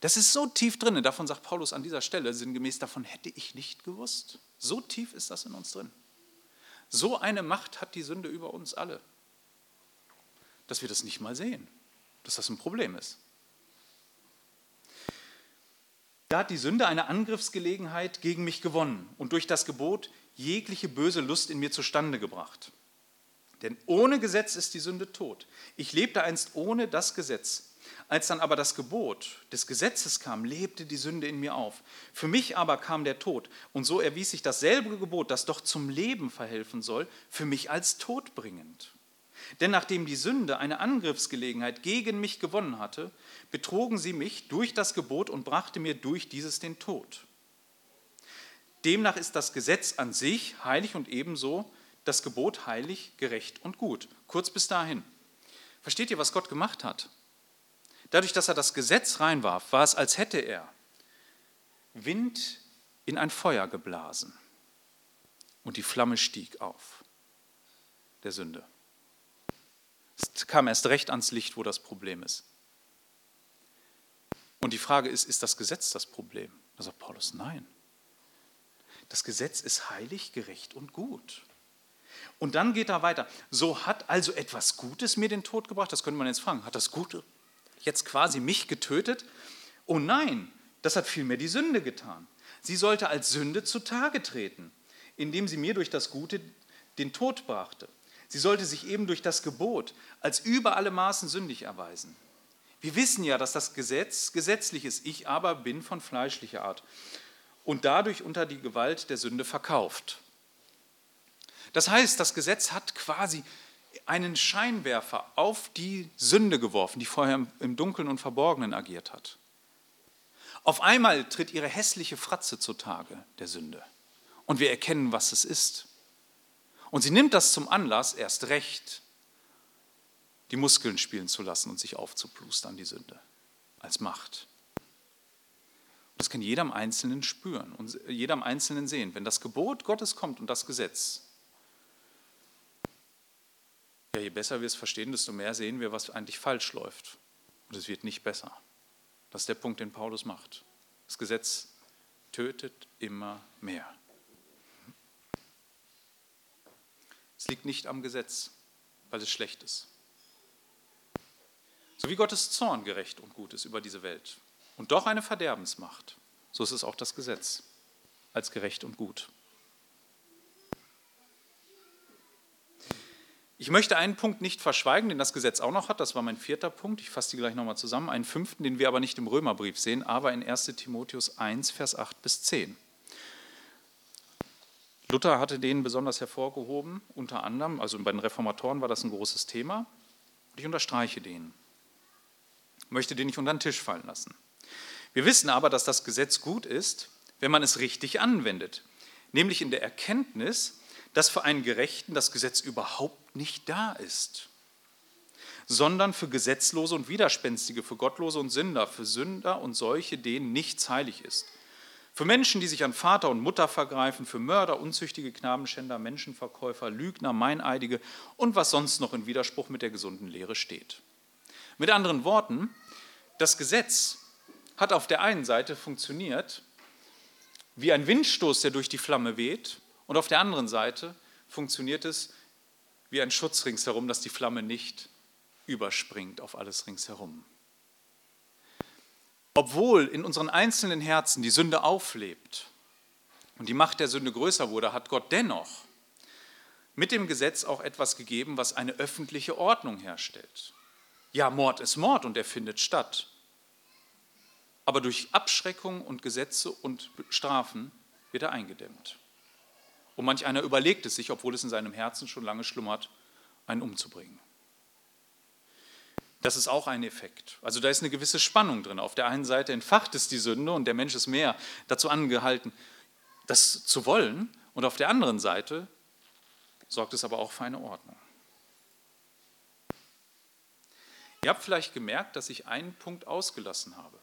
[SPEAKER 1] Das ist so tief drin, davon sagt Paulus an dieser Stelle sinngemäß, davon hätte ich nicht gewusst. So tief ist das in uns drin. So eine Macht hat die Sünde über uns alle, dass wir das nicht mal sehen, dass das ein Problem ist. Da hat die Sünde eine Angriffsgelegenheit gegen mich gewonnen und durch das Gebot jegliche böse Lust in mir zustande gebracht. Denn ohne Gesetz ist die Sünde tot. Ich lebte einst ohne das Gesetz, als dann aber das Gebot des Gesetzes kam, lebte die Sünde in mir auf. Für mich aber kam der Tod. Und so erwies sich dasselbe Gebot, das doch zum Leben verhelfen soll, für mich als todbringend. Denn nachdem die Sünde eine Angriffsgelegenheit gegen mich gewonnen hatte, betrogen sie mich durch das Gebot und brachte mir durch dieses den Tod. Demnach ist das Gesetz an sich heilig und ebenso das Gebot heilig, gerecht und gut. Kurz bis dahin. Versteht ihr, was Gott gemacht hat? Dadurch, dass er das Gesetz reinwarf, war es, als hätte er Wind in ein Feuer geblasen. Und die Flamme stieg auf, der Sünde. Es kam erst recht ans Licht, wo das Problem ist. Und die Frage ist, ist das Gesetz das Problem? Da sagt Paulus, nein. Das Gesetz ist heilig, gerecht und gut. Und dann geht er weiter. So hat also etwas Gutes mir den Tod gebracht? Das könnte man jetzt fragen. Hat das Gute jetzt quasi mich getötet? Oh nein, das hat vielmehr die Sünde getan. Sie sollte als Sünde zutage treten, indem sie mir durch das Gute den Tod brachte. Sie sollte sich eben durch das Gebot als über alle Maßen sündig erweisen. Wir wissen ja, dass das Gesetz gesetzlich ist, ich aber bin von fleischlicher Art und dadurch unter die Gewalt der Sünde verkauft. Das heißt, das Gesetz hat quasi einen Scheinwerfer auf die Sünde geworfen, die vorher im Dunkeln und Verborgenen agiert hat. Auf einmal tritt ihre hässliche Fratze zutage, der Sünde. Und wir erkennen, was es ist. Und sie nimmt das zum Anlass, erst recht die Muskeln spielen zu lassen und sich aufzuplustern, die Sünde, als Macht. Das kann jeder Einzelnen spüren und jeder Einzelnen sehen. Wenn das Gebot Gottes kommt und das Gesetz, ja, je besser wir es verstehen, desto mehr sehen wir, was eigentlich falsch läuft. Und es wird nicht besser. Das ist der Punkt, den Paulus macht. Das Gesetz tötet immer mehr. Es liegt nicht am Gesetz, weil es schlecht ist. So wie Gottes Zorn gerecht und gut ist über diese Welt und doch eine Verderbensmacht, so ist es auch das Gesetz als gerecht und gut. Ich möchte einen Punkt nicht verschweigen, den das Gesetz auch noch hat. Das war mein vierter Punkt. Ich fasse die gleich nochmal zusammen. Einen fünften, den wir aber nicht im Römerbrief sehen, aber in 1 Timotheus 1, Vers 8 bis 10. Luther hatte den besonders hervorgehoben, unter anderem, also bei den Reformatoren war das ein großes Thema. Und ich unterstreiche den. Ich möchte den nicht unter den Tisch fallen lassen. Wir wissen aber, dass das Gesetz gut ist, wenn man es richtig anwendet. Nämlich in der Erkenntnis, dass für einen Gerechten das Gesetz überhaupt nicht da ist, sondern für Gesetzlose und Widerspenstige, für Gottlose und Sünder, für Sünder und solche, denen nichts heilig ist. Für Menschen, die sich an Vater und Mutter vergreifen, für Mörder, unzüchtige Knabenschänder, Menschenverkäufer, Lügner, Meineidige und was sonst noch in Widerspruch mit der gesunden Lehre steht. Mit anderen Worten, das Gesetz hat auf der einen Seite funktioniert wie ein Windstoß, der durch die Flamme weht, und auf der anderen Seite funktioniert es wie ein Schutz ringsherum, dass die Flamme nicht überspringt auf alles ringsherum. Obwohl in unseren einzelnen Herzen die Sünde auflebt und die Macht der Sünde größer wurde, hat Gott dennoch mit dem Gesetz auch etwas gegeben, was eine öffentliche Ordnung herstellt. Ja, Mord ist Mord und er findet statt. Aber durch Abschreckung und Gesetze und Strafen wird er eingedämmt. Und manch einer überlegt es sich, obwohl es in seinem Herzen schon lange schlummert, einen umzubringen. Das ist auch ein Effekt. Also da ist eine gewisse Spannung drin. Auf der einen Seite entfacht es die Sünde und der Mensch ist mehr dazu angehalten, das zu wollen. Und auf der anderen Seite sorgt es aber auch für eine Ordnung. Ihr habt vielleicht gemerkt, dass ich einen Punkt ausgelassen habe.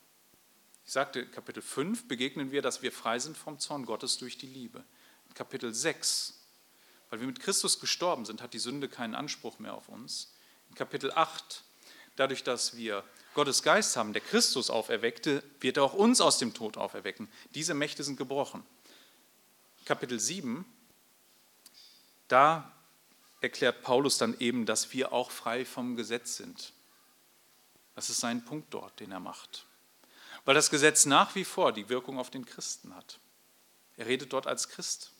[SPEAKER 1] Ich sagte, Kapitel 5 begegnen wir, dass wir frei sind vom Zorn Gottes durch die Liebe. Kapitel 6, weil wir mit Christus gestorben sind, hat die Sünde keinen Anspruch mehr auf uns. In Kapitel 8, dadurch, dass wir Gottes Geist haben, der Christus auferweckte, wird er auch uns aus dem Tod auferwecken. Diese Mächte sind gebrochen. Kapitel 7, da erklärt Paulus dann eben, dass wir auch frei vom Gesetz sind. Das ist sein Punkt dort, den er macht. Weil das Gesetz nach wie vor die Wirkung auf den Christen hat. Er redet dort als Christ,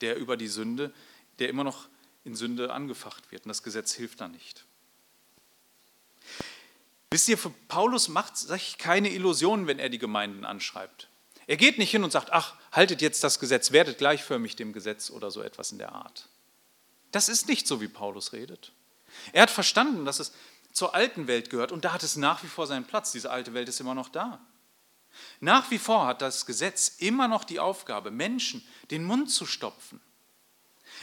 [SPEAKER 1] der über die Sünde, der immer noch in Sünde angefacht wird. Und das Gesetz hilft da nicht. Wisst ihr, für Paulus macht sich keine Illusionen, wenn er die Gemeinden anschreibt. Er geht nicht hin und sagt, ach, haltet jetzt das Gesetz, werdet gleichförmig dem Gesetz oder so etwas in der Art. Das ist nicht so, wie Paulus redet. Er hat verstanden, dass es zur alten Welt gehört und da hat es nach wie vor seinen Platz. Diese alte Welt ist immer noch da. Nach wie vor hat das Gesetz immer noch die Aufgabe, Menschen den Mund zu stopfen.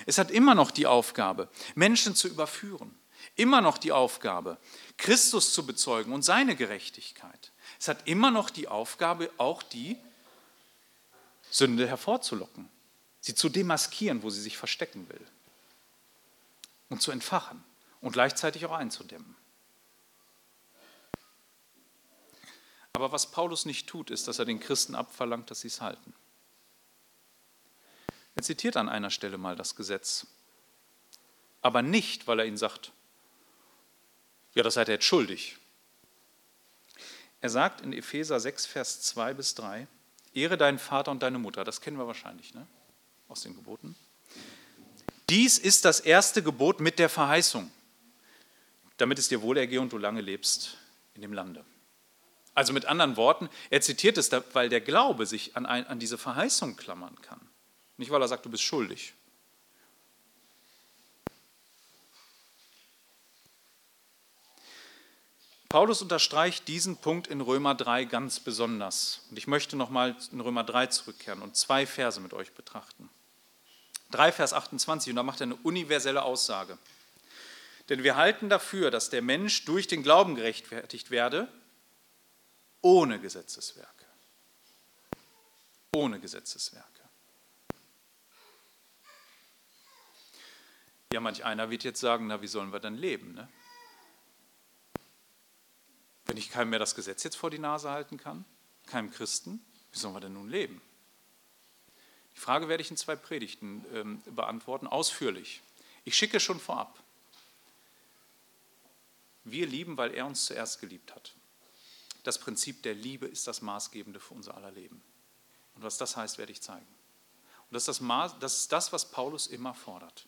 [SPEAKER 1] Es hat immer noch die Aufgabe, Menschen zu überführen. Immer noch die Aufgabe, Christus zu bezeugen und seine Gerechtigkeit. Es hat immer noch die Aufgabe, auch die Sünde hervorzulocken, sie zu demaskieren, wo sie sich verstecken will und zu entfachen und gleichzeitig auch einzudämmen. Aber was Paulus nicht tut, ist, dass er den Christen abverlangt, dass sie es halten. Er zitiert an einer Stelle mal das Gesetz, aber nicht, weil er ihnen sagt, ja, das seid ihr jetzt schuldig. Er sagt in Epheser 6, Vers 2 bis 3, Ehre deinen Vater und deine Mutter, das kennen wir wahrscheinlich ne? aus den Geboten. Dies ist das erste Gebot mit der Verheißung, damit es dir wohlergehe und du lange lebst in dem Lande. Also mit anderen Worten, er zitiert es, weil der Glaube sich an, ein, an diese Verheißung klammern kann. Nicht, weil er sagt, du bist schuldig. Paulus unterstreicht diesen Punkt in Römer 3 ganz besonders. Und ich möchte nochmal in Römer 3 zurückkehren und zwei Verse mit euch betrachten. 3 Vers 28 und da macht er eine universelle Aussage. Denn wir halten dafür, dass der Mensch durch den Glauben gerechtfertigt werde, ohne Gesetzeswerke. Ohne Gesetzeswerke. Ja, manch einer wird jetzt sagen, na, wie sollen wir dann leben? Ne? Wenn ich keinem mehr das Gesetz jetzt vor die Nase halten kann, keinem Christen, wie sollen wir denn nun leben? Die Frage werde ich in zwei Predigten ähm, beantworten, ausführlich. Ich schicke schon vorab. Wir lieben, weil er uns zuerst geliebt hat. Das Prinzip der Liebe ist das Maßgebende für unser aller Leben. Und was das heißt, werde ich zeigen. Und das ist das, Maß, das, ist das was Paulus immer fordert.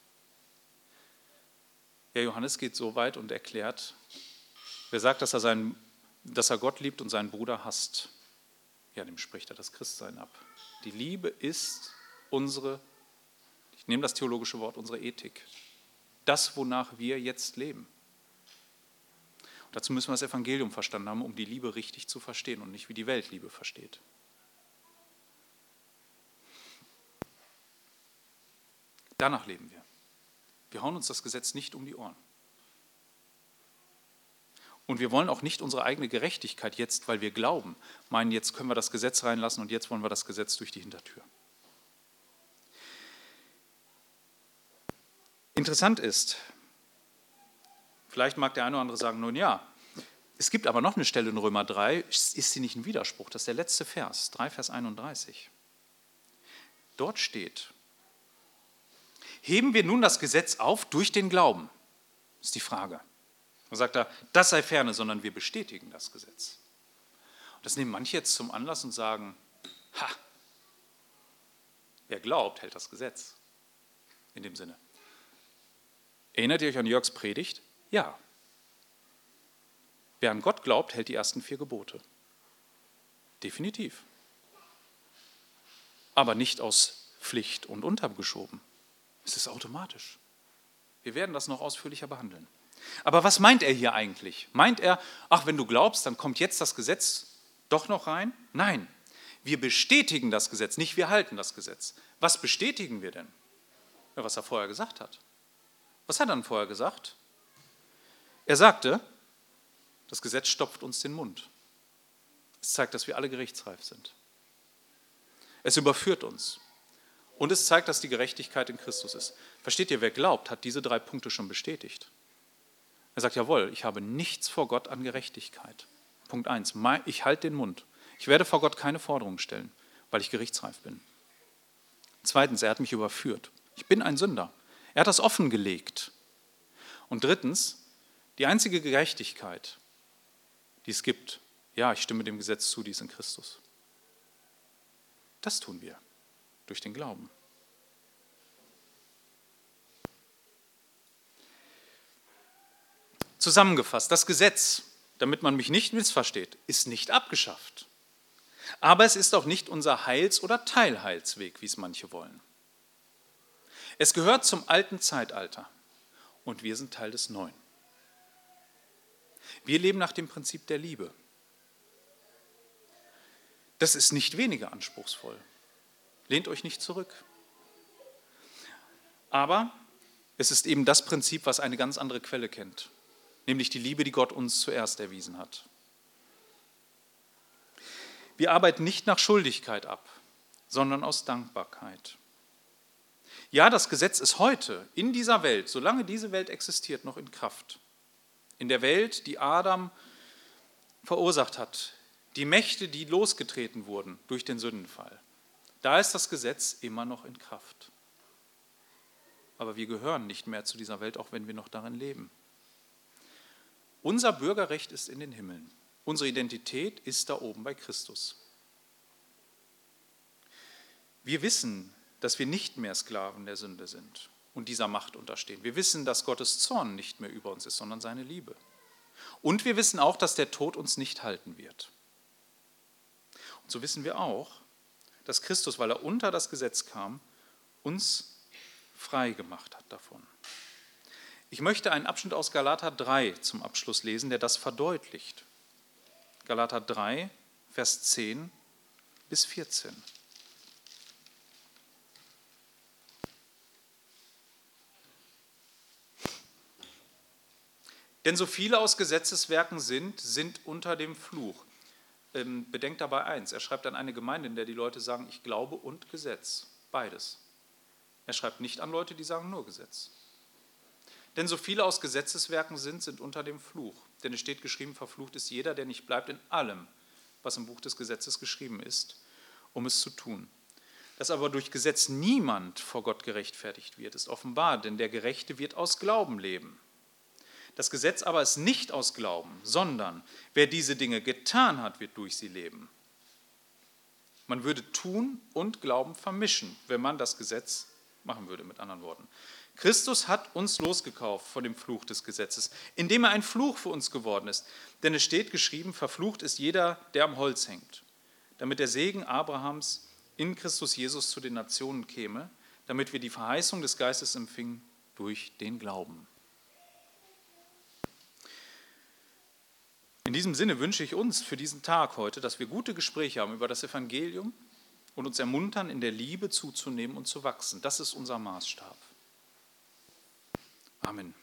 [SPEAKER 1] Ja, Johannes geht so weit und erklärt, wer sagt, dass er, seinen, dass er Gott liebt und seinen Bruder hasst, ja, dem spricht er das Christsein ab. Die Liebe ist unsere, ich nehme das theologische Wort, unsere Ethik. Das, wonach wir jetzt leben. Dazu müssen wir das Evangelium verstanden haben, um die Liebe richtig zu verstehen und nicht wie die Welt Liebe versteht. Danach leben wir. Wir hauen uns das Gesetz nicht um die Ohren. Und wir wollen auch nicht unsere eigene Gerechtigkeit jetzt, weil wir glauben, meinen, jetzt können wir das Gesetz reinlassen und jetzt wollen wir das Gesetz durch die Hintertür. Interessant ist, vielleicht mag der eine oder andere sagen, nun ja, Es gibt aber noch eine Stelle in Römer 3, ist sie nicht ein Widerspruch? Das ist der letzte Vers, 3 Vers 31. Dort steht, heben wir nun das Gesetz auf durch den Glauben? Ist die Frage. Da sagt er, das sei ferne, sondern wir bestätigen das Gesetz. Und das nehmen manche jetzt zum Anlass und sagen, ha, wer glaubt, hält das Gesetz. In dem Sinne. Erinnert ihr euch an Jörgs Predigt? Ja. Wer an Gott glaubt, hält die ersten vier Gebote. Definitiv. Aber nicht aus Pflicht und untergeschoben. Es ist automatisch. Wir werden das noch ausführlicher behandeln. Aber was meint er hier eigentlich? Meint er, ach, wenn du glaubst, dann kommt jetzt das Gesetz doch noch rein? Nein, wir bestätigen das Gesetz, nicht wir halten das Gesetz. Was bestätigen wir denn? Ja, was er vorher gesagt hat. Was hat er dann vorher gesagt? Er sagte, das Gesetz stopft uns den Mund. Es zeigt, dass wir alle gerichtsreif sind. Es überführt uns. Und es zeigt, dass die Gerechtigkeit in Christus ist. Versteht ihr, wer glaubt, hat diese drei Punkte schon bestätigt. Er sagt, jawohl, ich habe nichts vor Gott an Gerechtigkeit. Punkt 1, ich halte den Mund. Ich werde vor Gott keine Forderungen stellen, weil ich gerichtsreif bin. Zweitens, er hat mich überführt. Ich bin ein Sünder. Er hat das offengelegt. Und drittens, die einzige Gerechtigkeit, die es gibt, ja, ich stimme dem Gesetz zu, die ist in Christus. Das tun wir durch den Glauben. Zusammengefasst, das Gesetz, damit man mich nicht missversteht, ist nicht abgeschafft. Aber es ist auch nicht unser Heils- oder Teilheilsweg, wie es manche wollen. Es gehört zum alten Zeitalter und wir sind Teil des Neuen. Wir leben nach dem Prinzip der Liebe. Das ist nicht weniger anspruchsvoll. Lehnt euch nicht zurück. Aber es ist eben das Prinzip, was eine ganz andere Quelle kennt, nämlich die Liebe, die Gott uns zuerst erwiesen hat. Wir arbeiten nicht nach Schuldigkeit ab, sondern aus Dankbarkeit. Ja, das Gesetz ist heute in dieser Welt, solange diese Welt existiert, noch in Kraft. In der Welt, die Adam verursacht hat, die Mächte, die losgetreten wurden durch den Sündenfall. Da ist das Gesetz immer noch in Kraft. Aber wir gehören nicht mehr zu dieser Welt, auch wenn wir noch darin leben. Unser Bürgerrecht ist in den Himmeln. Unsere Identität ist da oben bei Christus. Wir wissen, dass wir nicht mehr Sklaven der Sünde sind und dieser Macht unterstehen. Wir wissen, dass Gottes Zorn nicht mehr über uns ist, sondern seine Liebe. Und wir wissen auch, dass der Tod uns nicht halten wird. Und so wissen wir auch, dass Christus, weil er unter das Gesetz kam, uns frei gemacht hat davon. Ich möchte einen Abschnitt aus Galater 3 zum Abschluss lesen, der das verdeutlicht. Galater 3, Vers 10 bis 14. Denn so viele aus Gesetzeswerken sind, sind unter dem Fluch. Ähm, bedenkt dabei eins, er schreibt an eine Gemeinde, in der die Leute sagen, ich glaube und Gesetz, beides. Er schreibt nicht an Leute, die sagen nur Gesetz. Denn so viele aus Gesetzeswerken sind, sind unter dem Fluch. Denn es steht geschrieben, verflucht ist jeder, der nicht bleibt in allem, was im Buch des Gesetzes geschrieben ist, um es zu tun. Dass aber durch Gesetz niemand vor Gott gerechtfertigt wird, ist offenbar, denn der Gerechte wird aus Glauben leben. Das Gesetz aber ist nicht aus Glauben, sondern wer diese Dinge getan hat, wird durch sie leben. Man würde tun und Glauben vermischen, wenn man das Gesetz machen würde, mit anderen Worten. Christus hat uns losgekauft von dem Fluch des Gesetzes, indem er ein Fluch für uns geworden ist. Denn es steht geschrieben, verflucht ist jeder, der am Holz hängt, damit der Segen Abrahams in Christus Jesus zu den Nationen käme, damit wir die Verheißung des Geistes empfingen durch den Glauben. In diesem Sinne wünsche ich uns für diesen Tag heute, dass wir gute Gespräche haben über das Evangelium und uns ermuntern, in der Liebe zuzunehmen und zu wachsen. Das ist unser Maßstab. Amen.